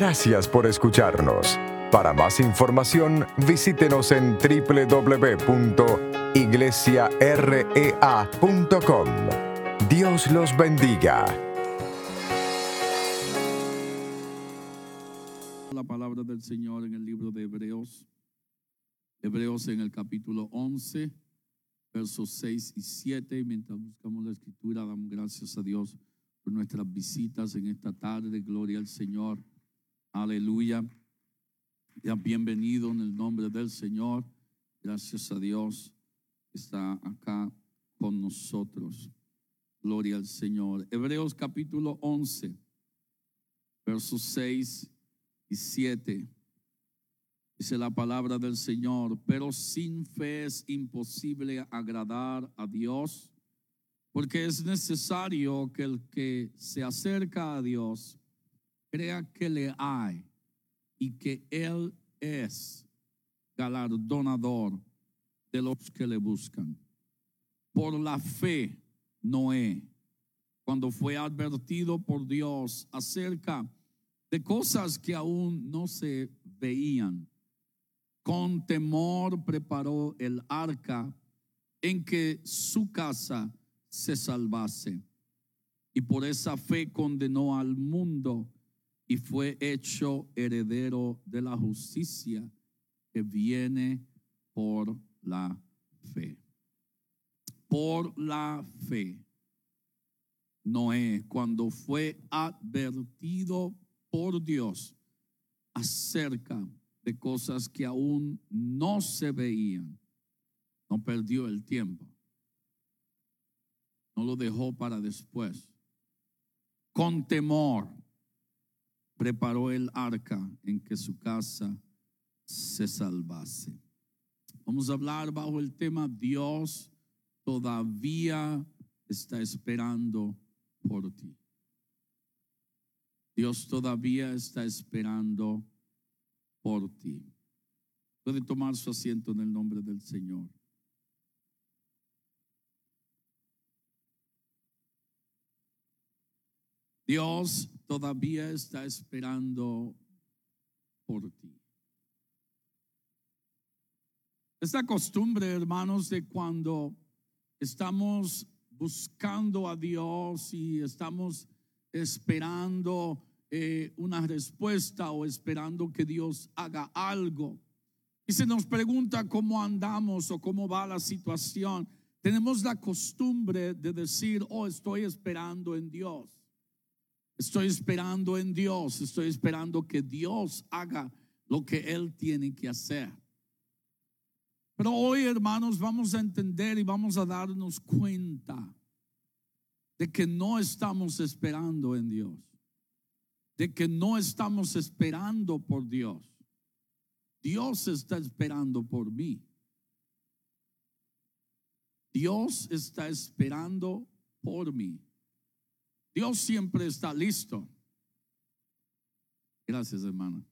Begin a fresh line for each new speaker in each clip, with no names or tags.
Gracias por escucharnos. Para más información, visítenos en www.iglesiarea.com. Dios los bendiga.
La palabra del Señor en el libro de Hebreos. Hebreos en el capítulo 11, versos 6 y 7. Y mientras buscamos la escritura, damos gracias a Dios por nuestras visitas en esta tarde. Gloria al Señor. Aleluya. Ya bienvenido en el nombre del Señor. Gracias a Dios que está acá con nosotros. Gloria al Señor. Hebreos capítulo 11, versos 6 y 7. Dice la palabra del Señor, pero sin fe es imposible agradar a Dios, porque es necesario que el que se acerca a Dios crea que le hay y que Él es galardonador de los que le buscan. Por la fe, Noé, cuando fue advertido por Dios acerca de cosas que aún no se veían, con temor preparó el arca en que su casa se salvase. Y por esa fe condenó al mundo y fue hecho heredero de la justicia que viene por la fe. Por la fe. Noé, cuando fue advertido por Dios acerca de cosas que aún no se veían, no perdió el tiempo. No lo dejó para después. Con temor preparó el arca en que su casa se salvase. Vamos a hablar bajo el tema Dios todavía está esperando por ti. Dios todavía está esperando por ti. Puede tomar su asiento en el nombre del Señor. Dios todavía está esperando por ti. Esta costumbre, hermanos, de cuando estamos buscando a Dios y estamos esperando eh, una respuesta o esperando que Dios haga algo. Y se nos pregunta cómo andamos o cómo va la situación. Tenemos la costumbre de decir, oh, estoy esperando en Dios. Estoy esperando en Dios. Estoy esperando que Dios haga lo que Él tiene que hacer. Pero hoy, hermanos, vamos a entender y vamos a darnos cuenta de que no estamos esperando en Dios de que no estamos esperando por Dios. Dios está esperando por mí. Dios está esperando por mí. Dios siempre está listo. Gracias, hermana.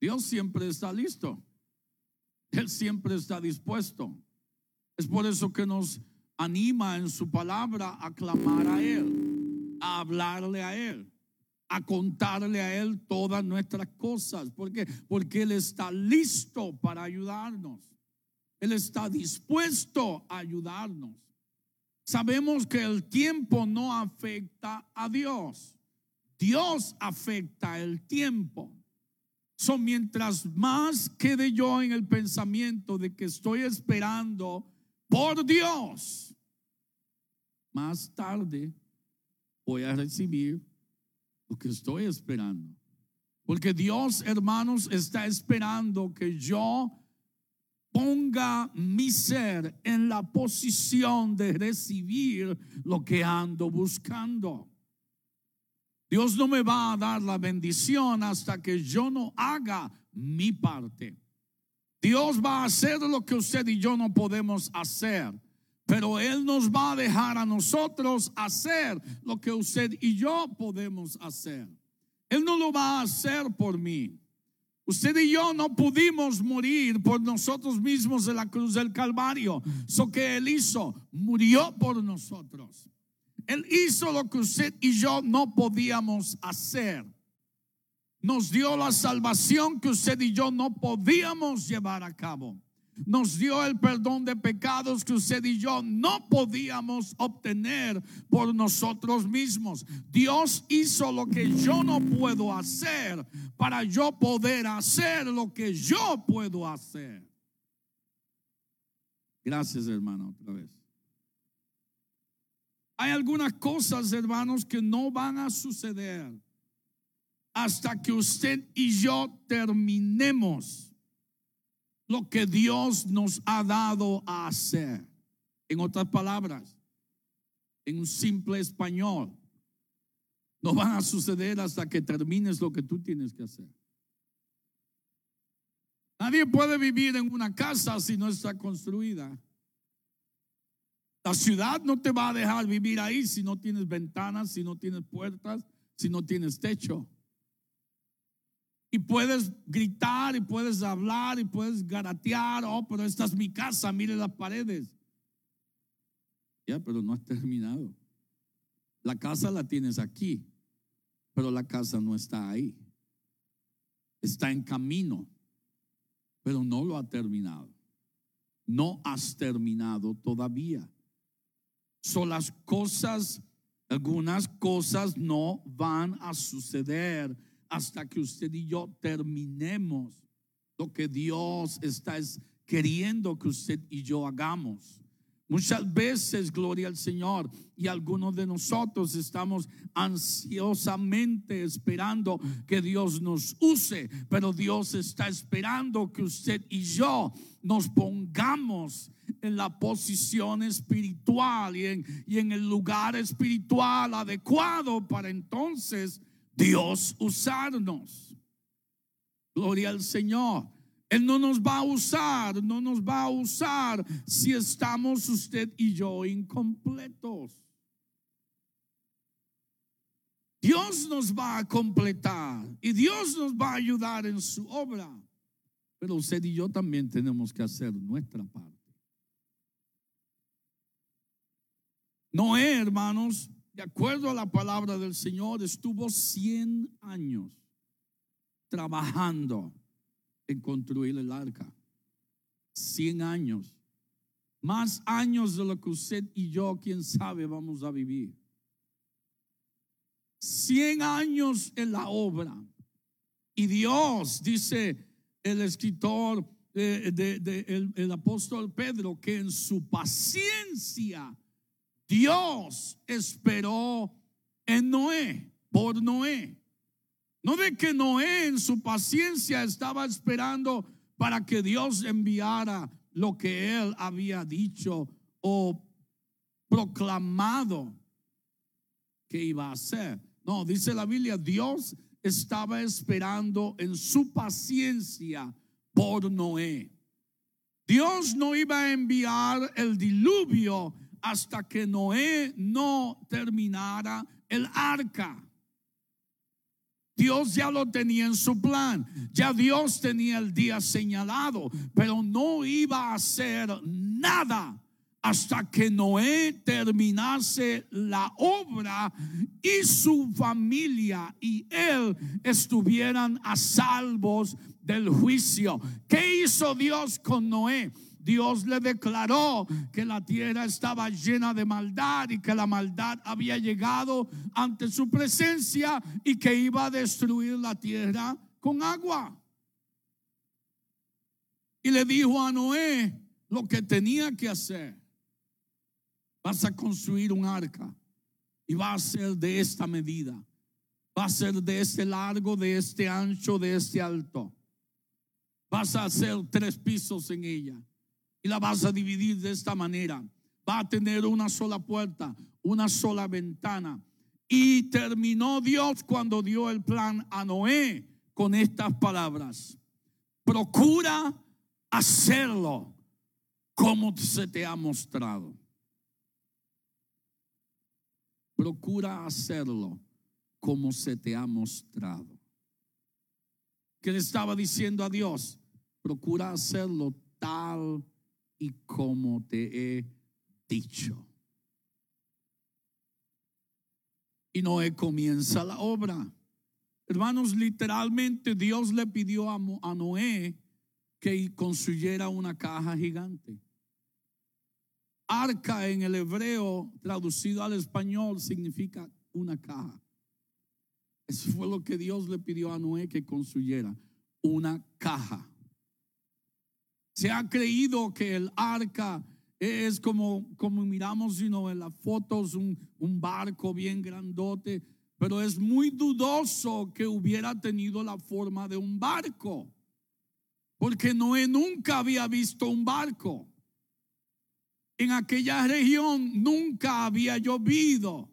Dios siempre está listo. Él siempre está dispuesto. Es por eso que nos anima en su palabra a clamar a Él a hablarle a Él, a contarle a Él todas nuestras cosas. ¿Por qué? Porque Él está listo para ayudarnos. Él está dispuesto a ayudarnos. Sabemos que el tiempo no afecta a Dios. Dios afecta el tiempo. Son mientras más quede yo en el pensamiento de que estoy esperando por Dios, más tarde voy a recibir lo que estoy esperando. Porque Dios, hermanos, está esperando que yo ponga mi ser en la posición de recibir lo que ando buscando. Dios no me va a dar la bendición hasta que yo no haga mi parte. Dios va a hacer lo que usted y yo no podemos hacer. Pero Él nos va a dejar a nosotros hacer lo que usted y yo podemos hacer. Él no lo va a hacer por mí. Usted y yo no pudimos morir por nosotros mismos en la cruz del Calvario. Eso que Él hizo, murió por nosotros. Él hizo lo que usted y yo no podíamos hacer. nos dio la salvación que usted y yo no podíamos llevar a cabo. Nos dio el perdón de pecados que usted y yo no podíamos obtener por nosotros mismos. Dios hizo lo que yo no puedo hacer para yo poder hacer lo que yo puedo hacer. Gracias, hermano, otra vez. Hay algunas cosas, hermanos, que no van a suceder hasta que usted y yo terminemos lo que Dios nos ha dado a hacer. En otras palabras, en un simple español, no van a suceder hasta que termines lo que tú tienes que hacer. Nadie puede vivir en una casa si no está construida. La ciudad no te va a dejar vivir ahí si no tienes ventanas, si no tienes puertas, si no tienes techo. Y puedes gritar y puedes hablar y puedes garatear, oh, pero esta es mi casa, mire las paredes. Ya, pero no has terminado. La casa la tienes aquí, pero la casa no está ahí. Está en camino, pero no lo ha terminado. No has terminado todavía. Son las cosas, algunas cosas no van a suceder hasta que usted y yo terminemos lo que Dios está queriendo que usted y yo hagamos. Muchas veces, gloria al Señor, y algunos de nosotros estamos ansiosamente esperando que Dios nos use, pero Dios está esperando que usted y yo nos pongamos en la posición espiritual y en, y en el lugar espiritual adecuado para entonces Dios usarnos. Gloria al Señor. Él no nos va a usar, no nos va a usar si estamos usted y yo incompletos. Dios nos va a completar y Dios nos va a ayudar en su obra. Pero usted y yo también tenemos que hacer nuestra parte. Noé, hermanos, de acuerdo a la palabra del Señor, estuvo 100 años trabajando en construir el arca. 100 años. Más años de lo que usted y yo, quién sabe, vamos a vivir. 100 años en la obra. Y Dios, dice el escritor, de, el apóstol Pedro, que en su paciencia Dios esperó en Noé, por Noé. No de que Noé en su paciencia estaba esperando para que Dios enviara lo que él había dicho o proclamado que iba a hacer. No, dice la Biblia, Dios estaba esperando en su paciencia por Noé. Dios no iba a enviar el diluvio hasta que Noé no terminara el arca. Dios ya lo tenía en su plan, ya Dios tenía el día señalado, pero no iba a hacer nada hasta que Noé terminase la obra y su familia y él estuvieran a salvos del juicio. ¿Qué hizo Dios con Noé? Dios le declaró que la tierra estaba llena de maldad y que la maldad había llegado ante su presencia y que iba a destruir la tierra con agua. Y le dijo a Noé lo que tenía que hacer. Vas a construir un arca y va a ser de esta medida. Va a ser de este largo, de este ancho, de este alto. Vas a hacer tres pisos en ella y la vas a dividir de esta manera. Va a tener una sola puerta, una sola ventana. Y terminó Dios cuando dio el plan a Noé con estas palabras. Procura hacerlo como se te ha mostrado. Procura hacerlo como se te ha mostrado. ¿Qué le estaba diciendo a Dios? Procura hacerlo tal y como te he dicho. Y Noé comienza la obra. Hermanos, literalmente Dios le pidió a, Noé que construyera una caja gigante. Arca en el hebreo, traducido al español, significa una caja. Eso fue lo que Dios le pidió a Noé que construyera, una caja. Se ha creído que el arca es como, como miramos sino en las fotos, un, un barco bien grandote, pero es muy dudoso que hubiera tenido la forma de un barco, porque Noé nunca había visto un barco. En aquella región nunca había llovido.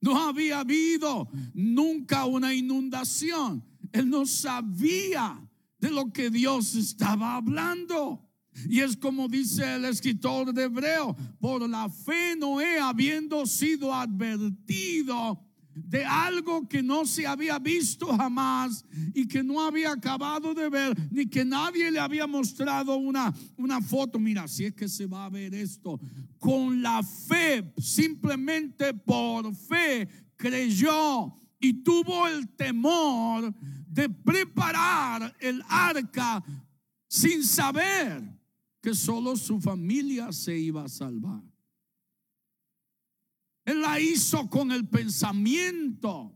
No había habido nunca una inundación. Él no sabía de lo que Dios estaba hablando. Y es como dice el escritor de Hebreo, por la fe Noé habiendo sido advertido de algo que no se había visto jamás y que no había acabado de ver, ni que nadie le había mostrado una, una foto. Mira, si es que se va a ver esto. Con la fe, simplemente por fe, creyó y tuvo el temor de preparar el arca sin saber que solo su familia se iba a salvar. Él la hizo con el pensamiento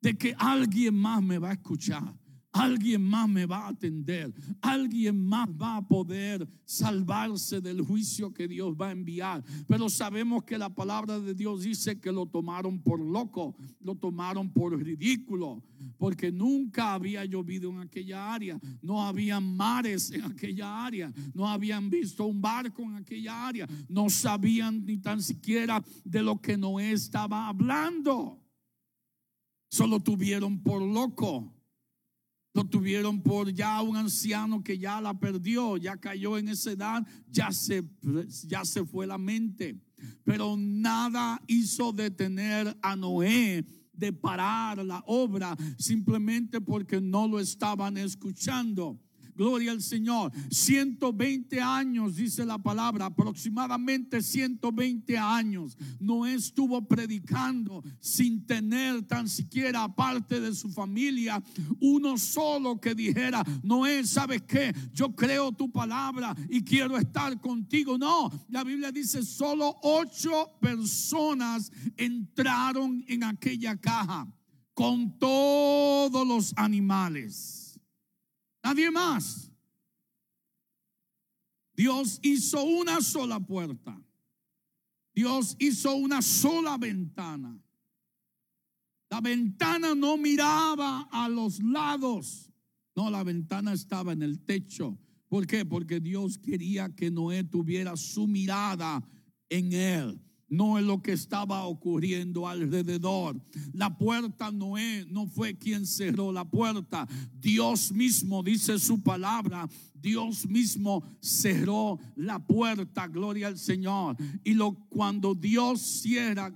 de que alguien más me va a escuchar, alguien más me va a atender, alguien más va a poder salvarse del juicio que Dios va a enviar. Pero sabemos que la palabra de Dios dice que lo tomaron por loco, lo tomaron por ridículo, porque nunca había llovido en aquella área, no habían mares en aquella área, no habían visto un barco en aquella área, no sabían ni tan siquiera de lo que Noé estaba hablando. Solo tuvieron por loco. Lo tuvieron por ya un anciano que ya la perdió, ya cayó en esa edad, ya se, ya se fue la mente. Pero nada hizo detener a Noé de parar la obra simplemente porque no lo estaban escuchando. Gloria al Señor. 120 años, dice la palabra, aproximadamente 120 años. Noé estuvo predicando sin tener tan siquiera parte de su familia uno solo que dijera, Noé, ¿sabes qué? Yo creo tu palabra y quiero estar contigo. No, la Biblia dice, solo ocho personas entraron en aquella caja con todos los animales. Nadie más. Dios hizo una sola puerta. Dios hizo una sola ventana. La ventana no miraba a los lados. No, la ventana estaba en el techo. ¿Por qué? Porque Dios quería que Noé tuviera su mirada en él no en lo que estaba ocurriendo alrededor. La puerta Noé no fue quien cerró la puerta. Dios mismo dice su palabra. Dios mismo cerró la puerta, gloria al Señor. Y lo cuando Dios cierra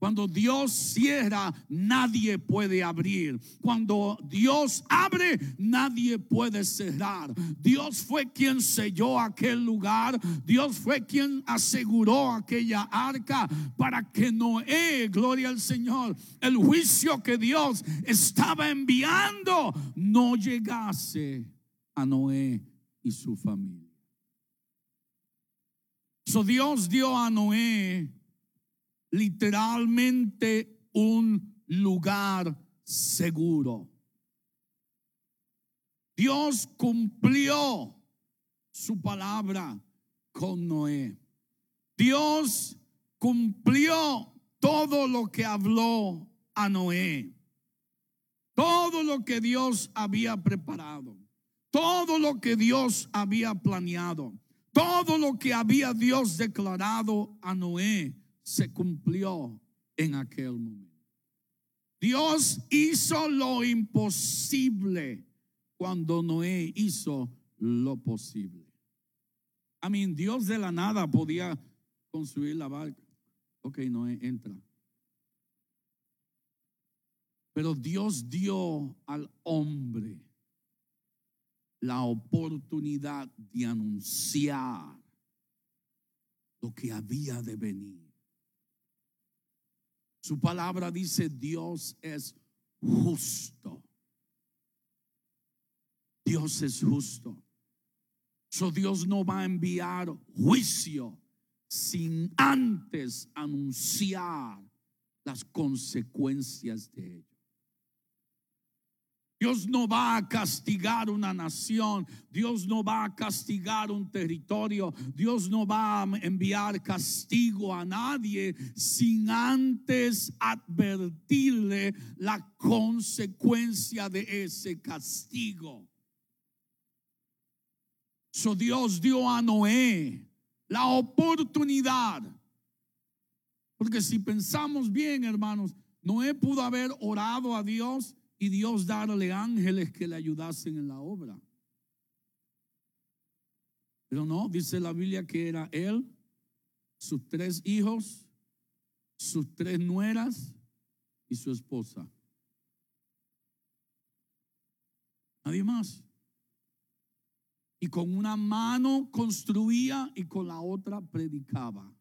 cuando Dios cierra, nadie puede abrir. Cuando Dios abre, nadie puede cerrar. Dios fue quien selló aquel lugar. Dios fue quien aseguró aquella arca para que Noé, gloria al Señor, el juicio que Dios estaba enviando no llegase a Noé y su familia. So Dios dio a Noé literalmente un lugar seguro. Dios cumplió su palabra con Noé. Dios cumplió todo lo que habló a Noé. Todo lo que Dios había preparado. Todo lo que Dios había planeado. Todo lo que había Dios declarado a Noé se cumplió en aquel momento. Dios hizo lo imposible cuando Noé hizo lo posible. I mean, Dios de la nada podía construir la barca. Ok, Noé entra. Pero Dios dio al hombre la oportunidad de anunciar lo que había de venir. Su palabra dice, Dios es justo. Dios es justo. So Dios no va a enviar juicio sin antes anunciar las consecuencias de ello. Dios no va a castigar una nación, Dios no va a castigar un territorio, Dios no va a enviar castigo a nadie sin antes advertirle la consecuencia de ese castigo. So Dios dio a Noé la oportunidad. Porque si pensamos bien, hermanos, Noé pudo haber orado a Dios y Dios darle ángeles que le ayudasen en la obra. Pero no, dice la Biblia que era él, sus tres hijos, sus tres nueras y su esposa. Nadie más. Y con una mano construía y con la otra predicaba.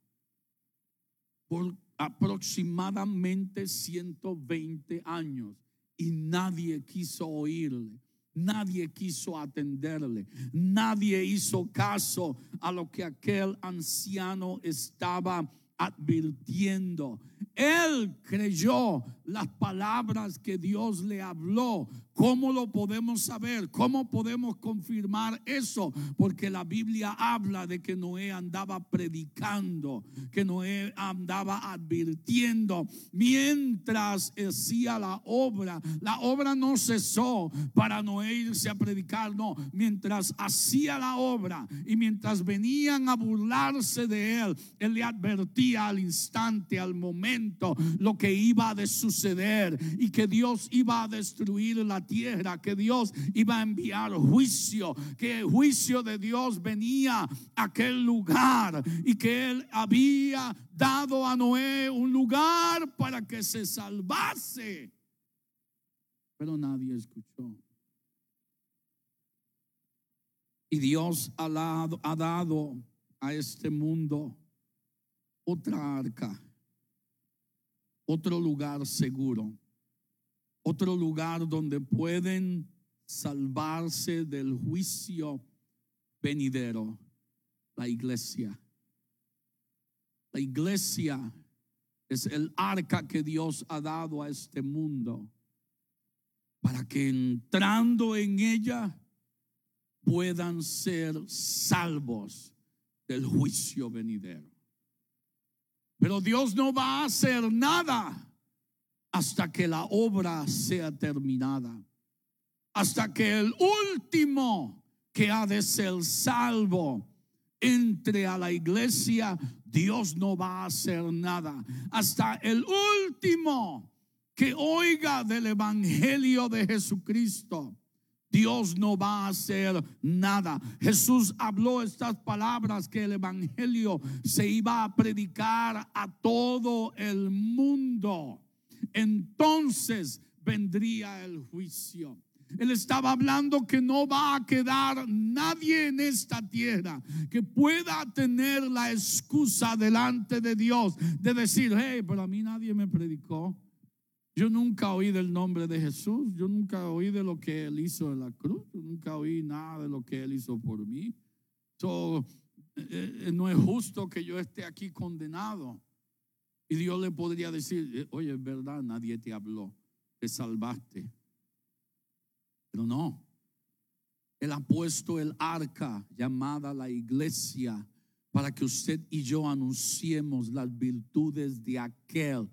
Por aproximadamente 120 años y nadie quiso oírle. Nadie quiso atenderle. Nadie hizo caso a lo que aquel anciano estaba advirtiendo. Él creyó las palabras que Dios le habló. ¿Cómo lo podemos saber? ¿Cómo podemos confirmar eso? Porque la Biblia habla de que Noé andaba predicando, que Noé andaba advirtiendo mientras hacía la obra. La obra no cesó para Noé irse a predicar, no. Mientras hacía la obra y mientras venían a burlarse de él, él le advertía al instante, al lo que iba a suceder y que Dios iba a destruir la tierra, que Dios iba a enviar juicio, que el juicio de Dios venía a aquel lugar y que él había dado a Noé un lugar para que se salvase. Pero nadie escuchó. Y Dios ha dado a este mundo otra arca, otro lugar seguro otro lugar donde pueden salvarse del juicio venidero, la iglesia. La iglesia es el arca que Dios ha dado a este mundo para que entrando en ella puedan ser salvos del juicio venidero. Pero Dios no va a hacer nada hasta que la obra sea terminada. Hasta que el último que ha de ser salvo entre a la iglesia, Dios no va a hacer nada. Hasta el último que oiga del Evangelio de Jesucristo. Dios no va a hacer nada. Jesús habló estas palabras que el Evangelio se iba a predicar a todo el mundo entonces vendría el juicio. Él estaba hablando que no va a quedar nadie en esta tierra que pueda tener la excusa delante de Dios de decir, hey, pero a mí nadie me predicó. Yo nunca oí del nombre de Jesús, yo nunca oí de lo que Él hizo en la cruz, yo nunca oí nada de lo que Él hizo por mí. So, eh, eh, no es justo que yo esté aquí condenado. Y Dios le podría decir, eh, oye, es verdad, nadie te habló, te salvaste. Pero no. Él ha puesto el arca llamada la iglesia para que usted y yo anunciemos las virtudes de aquel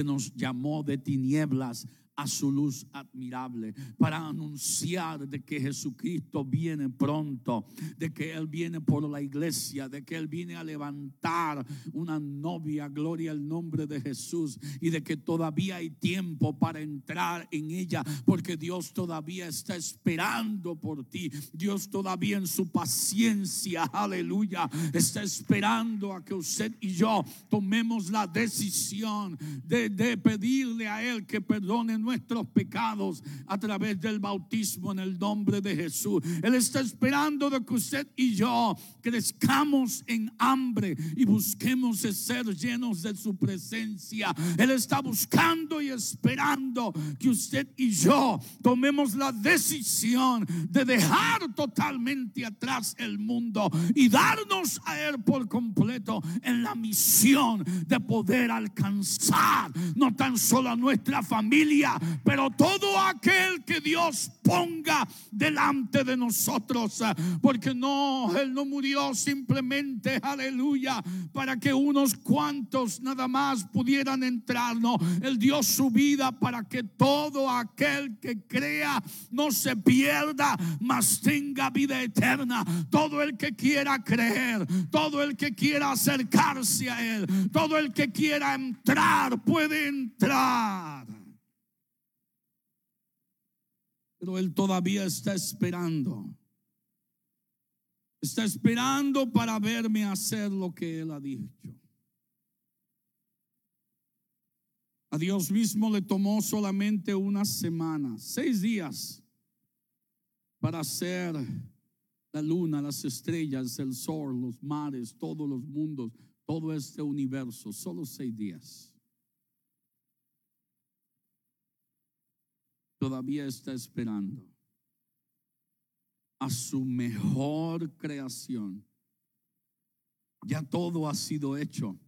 que nos llamó de tinieblas su luz admirable, para anunciar de que Jesucristo viene pronto, de que Él viene por la iglesia, de que Él viene a levantar una novia, gloria al nombre de Jesús, y de que todavía hay tiempo para entrar en ella, porque Dios todavía está esperando por ti, Dios todavía en su paciencia, aleluya, está esperando a que usted y yo tomemos la decisión de, de pedirle a Él que perdone nuestros pecados a través del bautismo en el nombre de Jesús. Él está esperando de que usted y yo crezcamos en hambre y busquemos ser llenos de su presencia. Él está buscando y esperando que usted y yo tomemos la decisión de dejar totalmente atrás el mundo y darnos a Él por completo en la misión de poder alcanzar no tan solo a nuestra familia, pero todo aquel que Dios ponga delante de nosotros. Porque no, Él no murió simplemente, aleluya, para que unos cuantos nada más pudieran entrar. No, Él dio su vida para que todo aquel que crea no se pierda, mas tenga vida eterna. Todo el que quiera creer, todo el que quiera acercarse a Él, todo el que quiera entrar puede entrar. Pero Él todavía está esperando. Está esperando para verme hacer lo que Él ha dicho. A Dios mismo le tomó solamente una semana, seis días, para hacer la luna, las estrellas, el sol, los mares, todos los mundos, todo este universo, solo seis días. Todavía está esperando a su mejor creación. Ya todo ha sido hecho,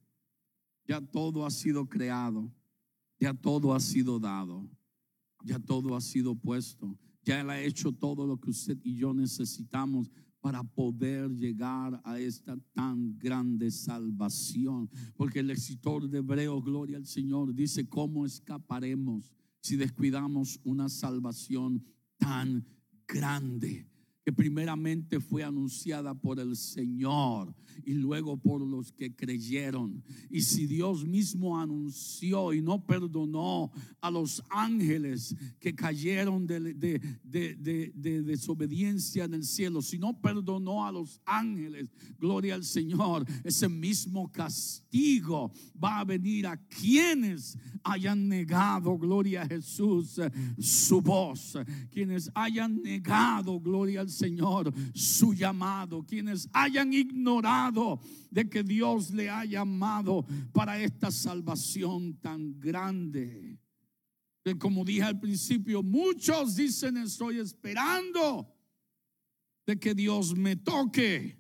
ya todo ha sido creado, ya todo ha sido dado, ya todo ha sido puesto. Ya Él ha hecho todo lo que usted y yo necesitamos para poder llegar a esta tan grande salvación. Porque el escritor de Hebreo, gloria al Señor, dice, ¿cómo escaparemos si descuidamos una salvación tan grande? Que primeramente fue anunciada por el Señor y luego por los que creyeron. Y si Dios mismo anunció y no perdonó a los ángeles que cayeron de, de, desobediencia en el cielo, si no perdonó a los ángeles, gloria al Señor, ese mismo castigo va a venir a quienes hayan negado, gloria a Jesús, su voz, quienes hayan negado, gloria al Señor su llamado, quienes hayan ignorado de que Dios le ha llamado para esta salvación tan grande. Que como dije al principio, muchos dicen estoy esperando de que Dios me toque,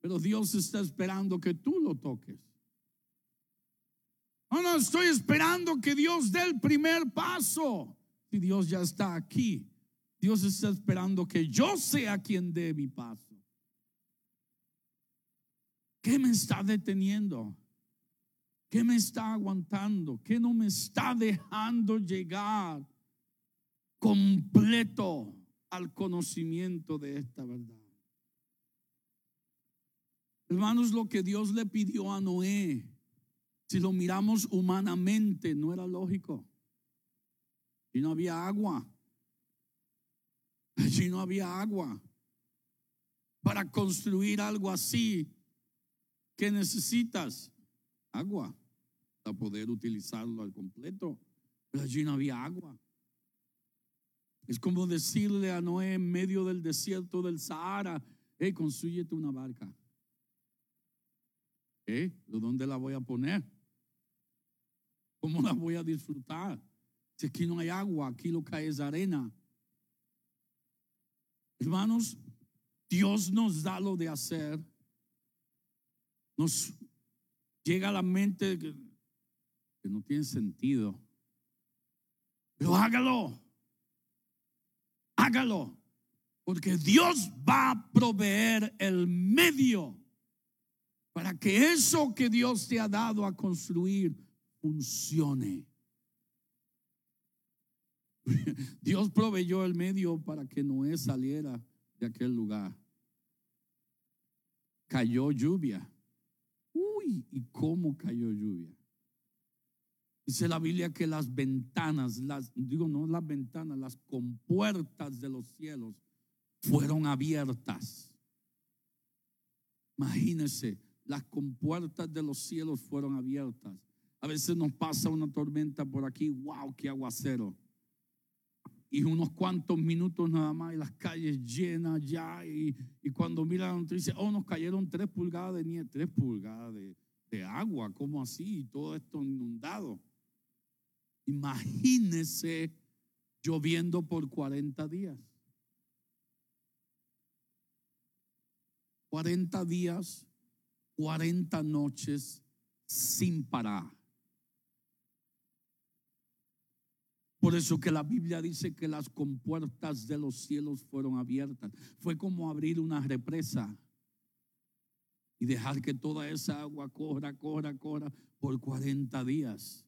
pero Dios está esperando que tú lo toques. No, no, estoy esperando que Dios dé el primer paso. Si Dios ya está aquí, Dios está esperando que yo sea quien dé mi paso. ¿Qué me está deteniendo? ¿Qué me está aguantando? ¿Qué no me está dejando llegar completo al conocimiento de esta verdad? Hermanos, lo que Dios le pidió a Noé, si lo miramos humanamente, no era lógico. Y no había agua. Allí no había agua. Para construir algo así, ¿qué necesitas? Agua, para poder utilizarlo al completo. Pero allí no había agua. Es como decirle a Noé en medio del desierto del Sahara, hey, construyete una barca. ¿Eh? ¿Dónde la voy a poner? ¿Cómo la voy a disfrutar? Si aquí no hay agua, aquí lo que hay es arena. Hermanos, Dios nos da lo de hacer. Nos llega a la mente que, no tiene sentido. Pero hágalo. Hágalo. Porque Dios va a proveer el medio para que eso que Dios te ha dado a construir funcione. Dios proveyó el medio para que Noé saliera de aquel lugar. Cayó lluvia. Uy, ¿y cómo cayó lluvia? Dice la Biblia que las ventanas, las, digo no las ventanas, las compuertas de los cielos fueron abiertas. Imagínense, las compuertas de los cielos fueron abiertas. a veces nos pasa una tormenta por aquí, wow, qué aguacero. Y unos cuantos minutos nada más y las calles llenas ya. Y, y cuando mira la noticia, oh, nos cayeron tres pulgadas de nieve, tres pulgadas de, de agua, ¿cómo así? Y todo esto inundado. Imagínese lloviendo por 40 días. 40 días, 40 noches sin parar. Por eso que la Biblia dice que las compuertas de los cielos fueron abiertas. Fue como abrir una represa y dejar que toda esa agua corra, corra, corra por 40 días.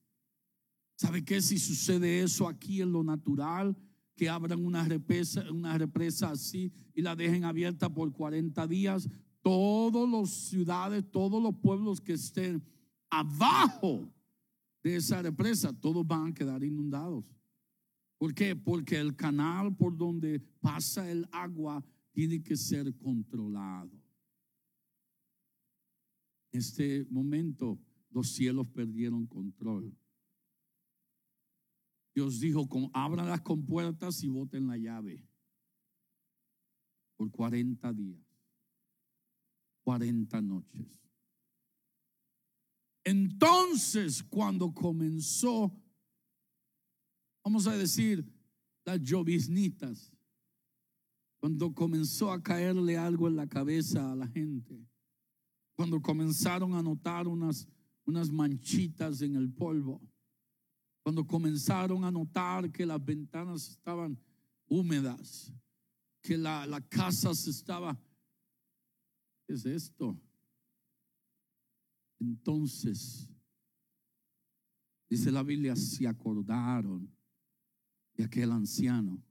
¿Sabe qué? Si sucede eso aquí en lo natural, que abran una represa, una represa así y la dejen abierta por 40 días, todas las ciudades, todos los pueblos que estén abajo de esa represa, todos van a quedar inundados. ¿Por qué? Porque el canal por donde pasa el agua tiene que ser controlado. En este momento los cielos perdieron control. Dios dijo, abran las compuertas y boten la llave por 40 días, 40 noches. Entonces, cuando comenzó, vamos a decir, las lloviznitas, cuando comenzó a caerle algo en la cabeza a la gente, cuando comenzaron a notar unas, unas manchitas en el polvo, cuando comenzaron a notar que las ventanas estaban húmedas, que la, la casa se estaba, ¿qué es esto? Entonces, dice la Biblia, se acordaron de aquel anciano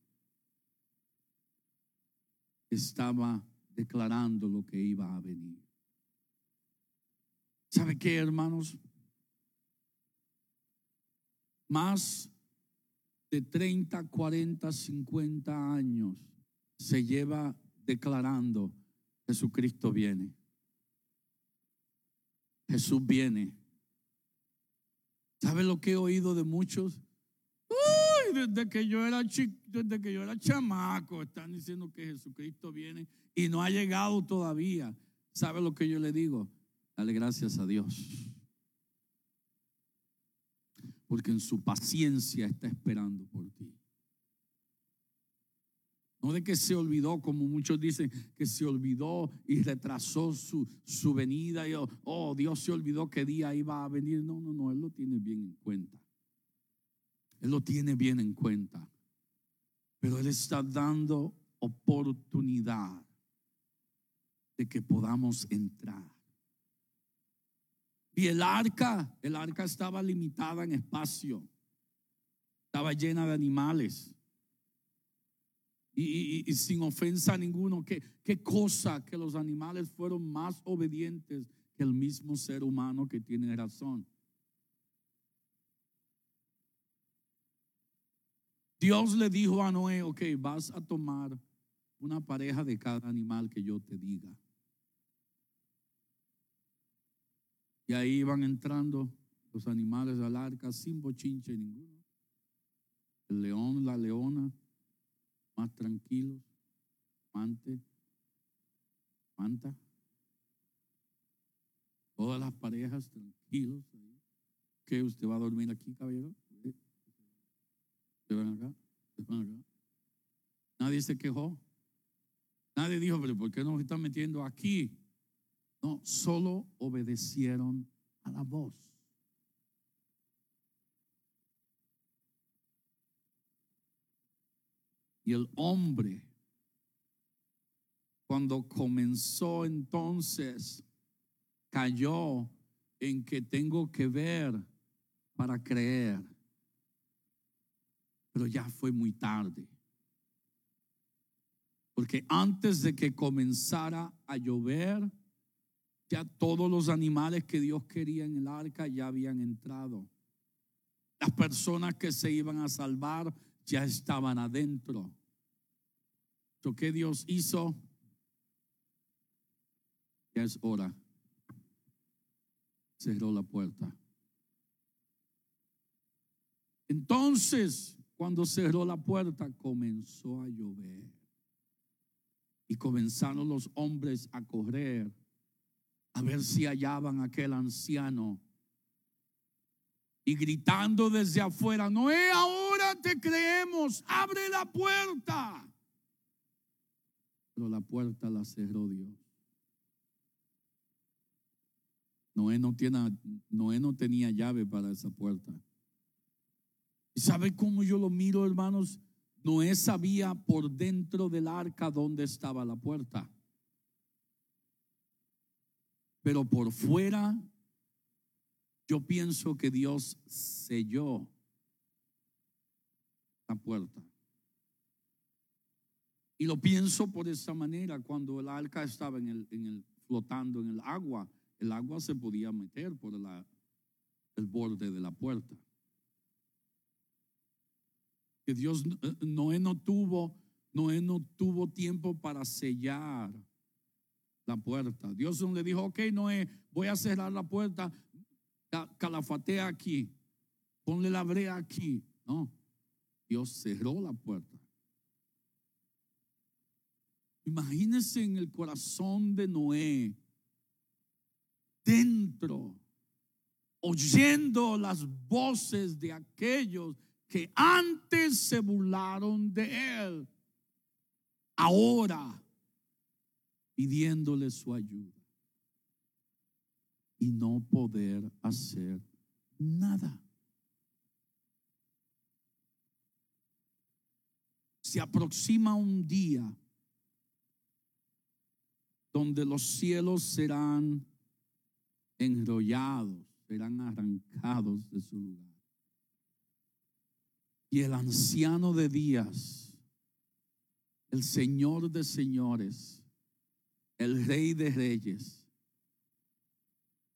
estaba declarando lo que iba a venir. ¿Sabe qué, hermanos? Más de 30, 40, 50 años se lleva declarando Jesucristo viene. Jesús viene. ¿Sabe lo que he oído de muchos? Desde que yo era desde que yo era chamaco, están diciendo que Jesucristo viene y no ha llegado todavía. ¿Sabe lo que yo le digo? Dale gracias a Dios. Porque en su paciencia está esperando por ti. No de que se olvidó, como muchos dicen, que se olvidó y retrasó su, su venida. Y, oh, Dios se olvidó qué día iba a venir. No, no, no, Él lo tiene bien en cuenta. Él lo tiene bien en cuenta. Pero Él está dando oportunidad de que podamos entrar. Y el arca, el arca estaba limitada en espacio. Estaba llena de animales. Y, sin ofensa a ninguno, ¿qué, qué cosa que los animales fueron más obedientes que el mismo ser humano que tiene razón. Dios le dijo a Noé, ok, vas a tomar una pareja de cada animal que yo te diga. Y ahí iban entrando los animales al arca sin bochinche ninguno. El león, la leona, más tranquilos, mante, manta. Todas las parejas tranquilos. ¿Qué? ¿Usted va a dormir aquí, caballero? ¿Se van acá? ¿Se van acá? Nadie se quejó. Nadie dijo, pero ¿por qué nos están metiendo aquí? No, solo obedecieron a la voz. Y el hombre, cuando comenzó entonces, cayó en que tengo que ver para creer. Pero ya fue muy tarde. Porque antes de que comenzara a llover, ya todos los animales que Dios quería en el arca ya habían entrado. Las personas que se iban a salvar ya estaban adentro. Lo que Dios hizo, ya es hora. Cerró la puerta. Entonces, cuando cerró la puerta, comenzó a llover. Y comenzaron los hombres a correr a ver si hallaban a aquel anciano. Y gritando desde afuera, Noé, ahora te creemos, abre la puerta. Pero la puerta la cerró Dios. Noé no, tiene, Noé no tenía llave para esa puerta. ¿Y sabe cómo yo lo miro, hermanos? Noé sabía por dentro del arca dónde estaba la puerta. Pero por fuera, yo pienso que Dios selló la puerta. Y lo pienso por esa manera, cuando el arca estaba en el, en el flotando en el agua, el agua se podía meter por la, el borde de la puerta. Que Dios, eh, Noé no tuvo, Noé no tuvo tiempo para sellar la puerta. Dios le dijo, ok, Noé, voy a cerrar la puerta, calafatea aquí, ponle la brea aquí. No, Dios cerró la puerta. Imagínense en el corazón de Noé, dentro, oyendo las voces de aquellos que antes se burlaron de él, ahora pidiéndole su ayuda y no poder hacer nada. Se aproxima un día donde los cielos serán enrollados, serán arrancados de su lugar. Y el anciano de días, el Señor de señores, el Rey de reyes,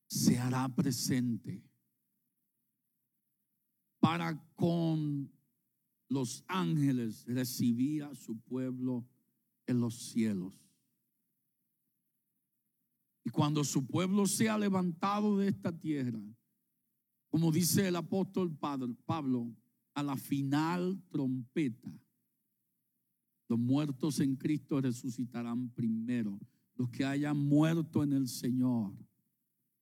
se hará presente para con los ángeles recibir a su pueblo en los cielos. Y cuando su pueblo sea levantado de esta tierra, como dice el apóstol Pablo, a la final trompeta, los muertos en Cristo resucitarán primero. Los que hayan muerto en el Señor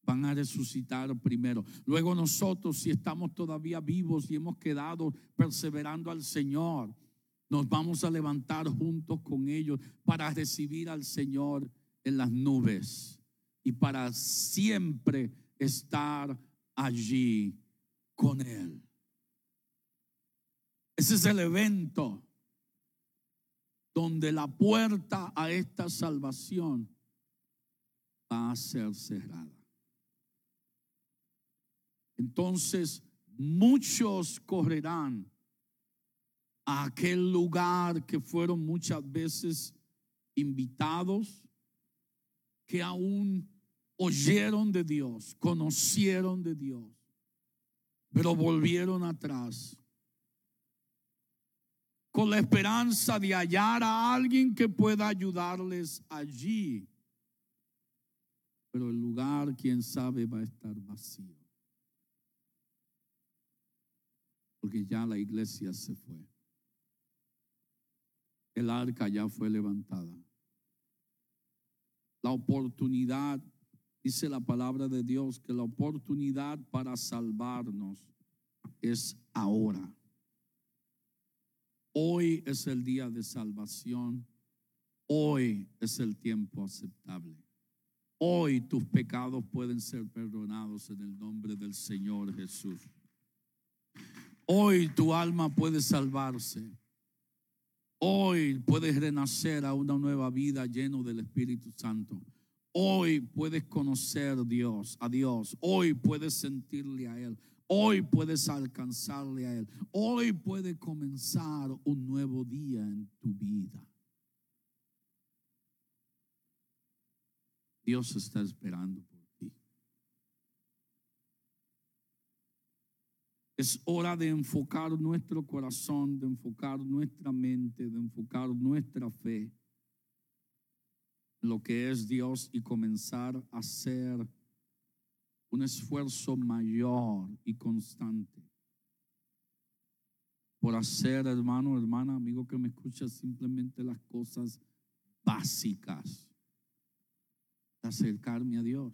van a resucitar primero. Luego nosotros, si estamos todavía vivos y hemos quedado perseverando al Señor, nos vamos a levantar juntos con ellos para recibir al Señor en las nubes y para siempre estar allí con Él. Ese es el evento donde la puerta a esta salvación va a ser cerrada. Entonces muchos correrán a aquel lugar que fueron muchas veces invitados, que aún oyeron de Dios, conocieron de Dios, pero volvieron atrás con la esperanza de hallar a alguien que pueda ayudarles allí. Pero el lugar, quién sabe, va a estar vacío. Porque ya la iglesia se fue. El arca ya fue levantada. La oportunidad, dice la palabra de Dios, que la oportunidad para salvarnos es ahora. Hoy es el día de salvación. Hoy es el tiempo aceptable. Hoy tus pecados pueden ser perdonados en el nombre del Señor Jesús. Hoy tu alma puede salvarse. Hoy puedes renacer a una nueva vida lleno del Espíritu Santo. Hoy puedes conocer a Dios, a Dios. Hoy puedes sentirle a Él. Hoy puedes alcanzarle a Él. Hoy puede comenzar un nuevo día en tu vida. Dios está esperando por ti. Es hora de enfocar nuestro corazón, de enfocar nuestra mente, de enfocar nuestra fe en lo que es Dios y comenzar a ser un esfuerzo mayor y constante por hacer, hermano, hermana, amigo que me escucha, simplemente las cosas básicas. Acercarme a Dios,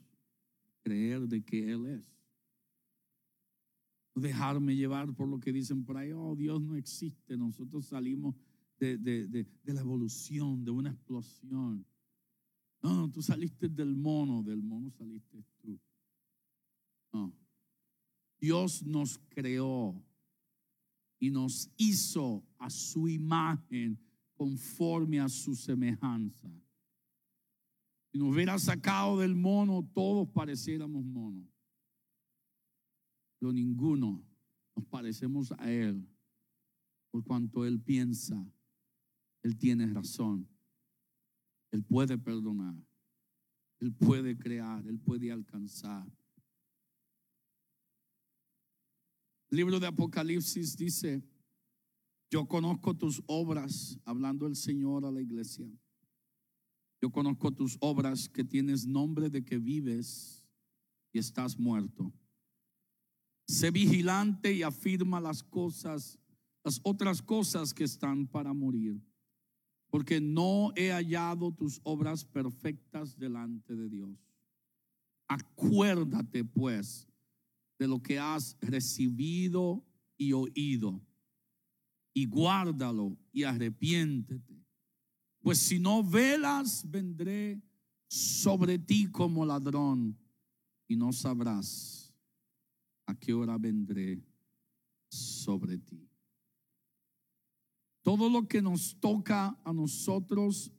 creer de que Él es. Dejarme llevar por lo que dicen por ahí, oh, Dios no existe. Nosotros salimos de, de, de, de la evolución, de una explosión. No, no, tú saliste del mono, del mono saliste tú. No. Dios nos creó y nos hizo a su imagen conforme a su semejanza. Si nos hubiera sacado del mono, todos pareciéramos monos. Pero ninguno nos parecemos a Él. Por cuanto Él piensa, Él tiene razón. Él puede perdonar. Él puede crear. Él puede alcanzar. Libro de Apocalipsis dice, yo conozco tus obras, hablando el Señor a la iglesia. Yo conozco tus obras que tienes nombre de que vives y estás muerto. Sé vigilante y afirma las cosas, las otras cosas que están para morir, porque no he hallado tus obras perfectas delante de Dios. Acuérdate pues de lo que has recibido y oído, y guárdalo y arrepiéntete. Pues si no velas, vendré sobre ti como ladrón, y no sabrás a qué hora vendré sobre ti. Todo lo que nos toca a nosotros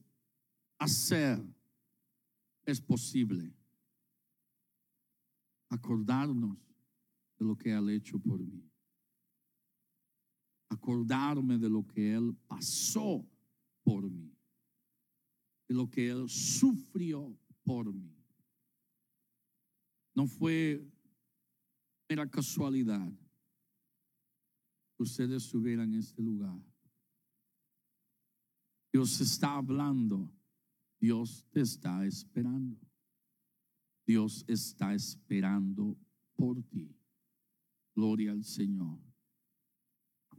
hacer es posible. Acordarnos de lo que Él ha hecho por mí. Acordarme de lo que Él pasó por mí. De lo que Él sufrió por mí. No fue mera casualidad que ustedes estuvieran en este lugar. Dios está hablando. Dios te está esperando. Dios está esperando por ti. Gloria al Señor.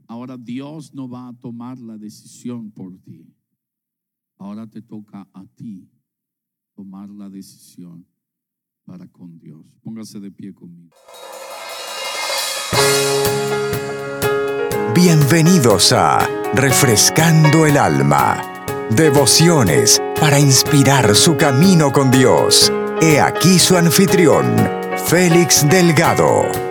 Ahora Dios no va a tomar la decisión por ti. Ahora te toca a ti tomar la decisión para con Dios. Póngase de pie conmigo.
Bienvenidos a Refrescando el Alma. Devociones para inspirar su camino con Dios. He aquí su anfitrión, Félix Delgado.